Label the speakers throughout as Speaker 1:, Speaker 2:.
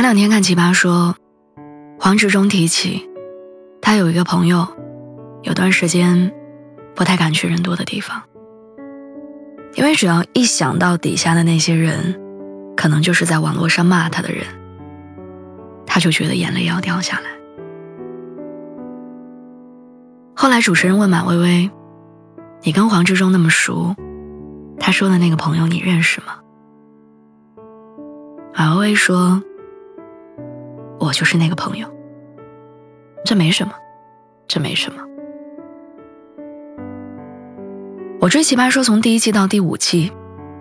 Speaker 1: 前两天看奇葩说，黄执中提起，他有一个朋友，有段时间不太敢去人多的地方，因为只要一想到底下的那些人，可能就是在网络上骂他的人，他就觉得眼泪要掉下来。后来主持人问马薇薇：“你跟黄执中那么熟，他说的那个朋友你认识吗？”马薇薇说。我就是那个朋友，这没什么，这没什么。我追《奇葩说》从第一季到第五季，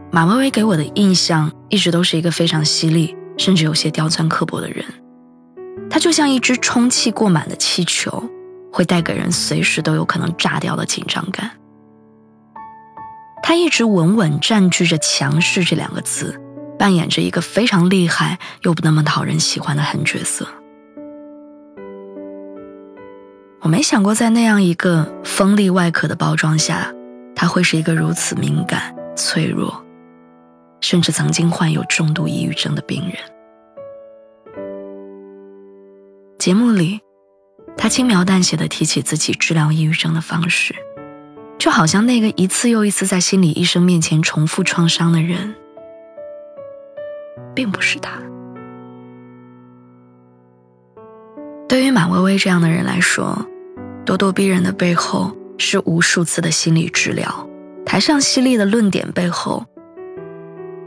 Speaker 1: 马薇薇给我的印象一直都是一个非常犀利，甚至有些刁钻刻薄的人。她就像一只充气过满的气球，会带给人随时都有可能炸掉的紧张感。她一直稳稳占据着强势这两个字。扮演着一个非常厉害又不那么讨人喜欢的狠角色。我没想过在那样一个锋利外壳的包装下，他会是一个如此敏感、脆弱，甚至曾经患有重度抑郁症的病人。节目里，他轻描淡写的提起自己治疗抑郁症的方式，就好像那个一次又一次在心理医生面前重复创伤的人。并不是他。对于马薇薇这样的人来说，咄咄逼人的背后是无数次的心理治疗，台上犀利的论点背后，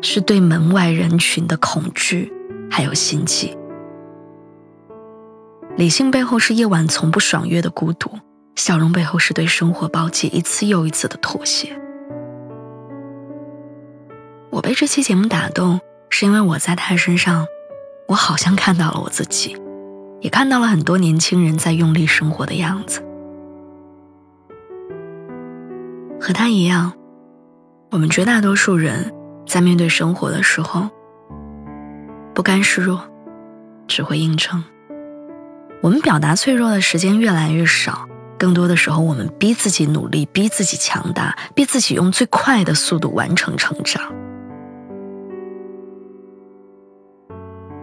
Speaker 1: 是对门外人群的恐惧，还有心悸。理性背后是夜晚从不爽约的孤独，笑容背后是对生活暴击一次又一次的妥协。我被这期节目打动。是因为我在他身上，我好像看到了我自己，也看到了很多年轻人在用力生活的样子。和他一样，我们绝大多数人在面对生活的时候，不甘示弱，只会硬撑。我们表达脆弱的时间越来越少，更多的时候，我们逼自己努力，逼自己强大，逼自己用最快的速度完成成长。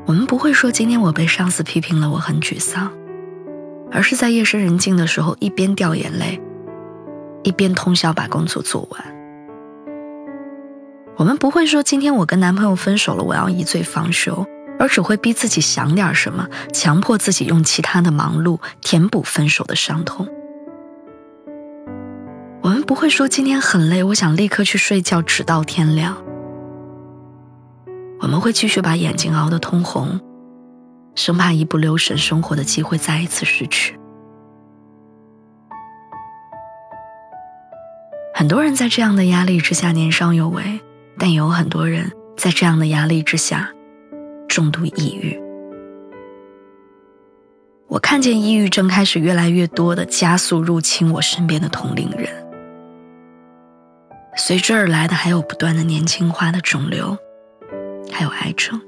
Speaker 1: 我们不会说今天我被上司批评了，我很沮丧，而是在夜深人静的时候，一边掉眼泪，一边通宵把工作做完。我们不会说今天我跟男朋友分手了，我要一醉方休，而只会逼自己想点什么，强迫自己用其他的忙碌填补分手的伤痛。我们不会说今天很累，我想立刻去睡觉，直到天亮。我们会继续把眼睛熬得通红，生怕一不留神，生活的机会再一次失去。很多人在这样的压力之下年少有为，但也有很多人在这样的压力之下重度抑郁。我看见抑郁症开始越来越多的加速入侵我身边的同龄人，随之而来的还有不断的年轻化的肿瘤。还有癌症，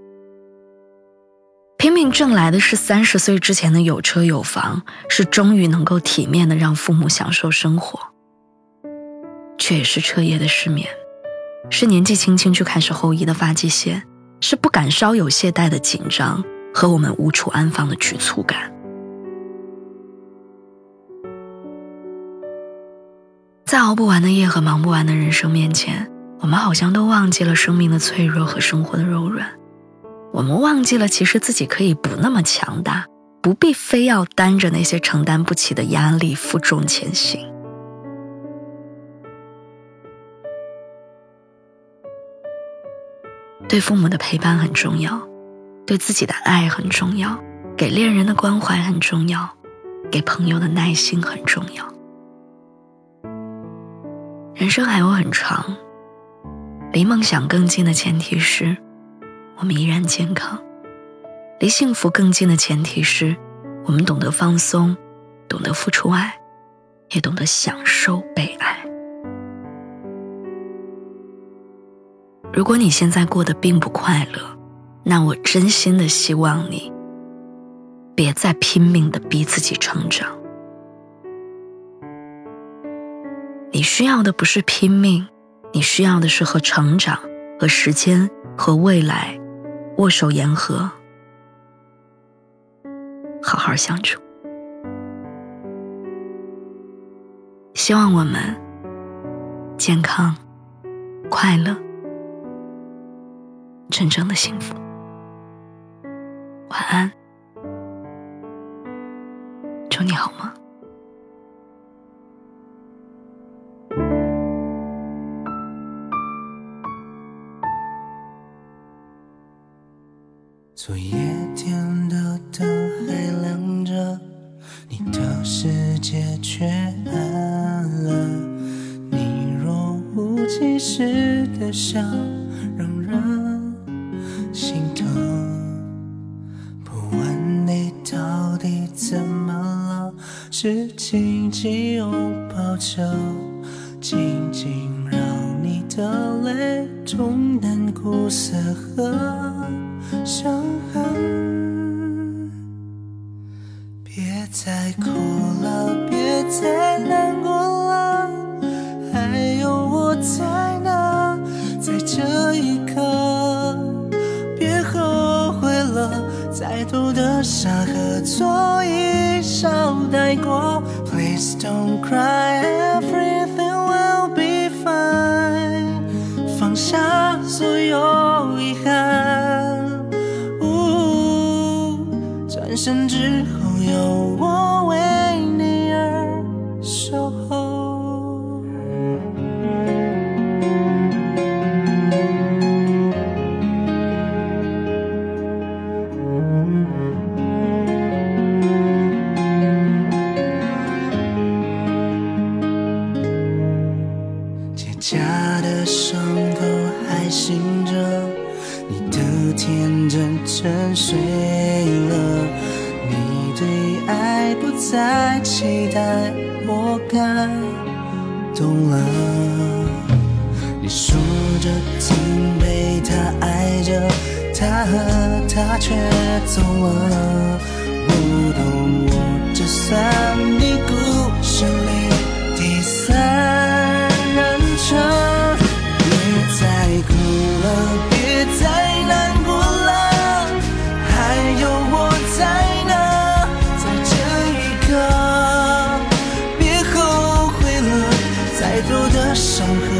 Speaker 1: 拼命挣来的是三十岁之前的有车有房，是终于能够体面的让父母享受生活，却也是彻夜的失眠，是年纪轻轻就开始后移的发际线，是不敢稍有懈怠的紧张和我们无处安放的局促感。在熬不完的夜和忙不完的人生面前。我们好像都忘记了生命的脆弱和生活的柔软，我们忘记了其实自己可以不那么强大，不必非要担着那些承担不起的压力负重前行。对父母的陪伴很重要，对自己的爱很重要，给恋人的关怀很重要，给朋友的耐心很重要。人生还有很长。离梦想更近的前提是，我们依然健康。离幸福更近的前提是，我们懂得放松，懂得付出爱，也懂得享受被爱。如果你现在过得并不快乐，那我真心的希望你，别再拼命的逼自己成长。你需要的不是拼命，你需要的是和成长、和时间、和未来握手言和，好好相处。希望我们健康、快乐。真正的幸福。晚安，祝你好吗？
Speaker 2: 昨夜天的灯还亮着，你的世界却暗了。你若无其事的笑，让人。心疼，不问你到底怎么了，是紧紧拥抱着，静静让你的泪冲淡苦涩和伤痕。别再哭了，别再难过了，还有我在呢，在这一刻。别后悔了再多的伤和错一笑带过。Please don't cry, 身之后有我为你而守候。结痂的伤口还醒着，你的天真沉睡了，爱不再期待，我感动了。你说着曾被他爱着，他和他却走了，不懂我这伤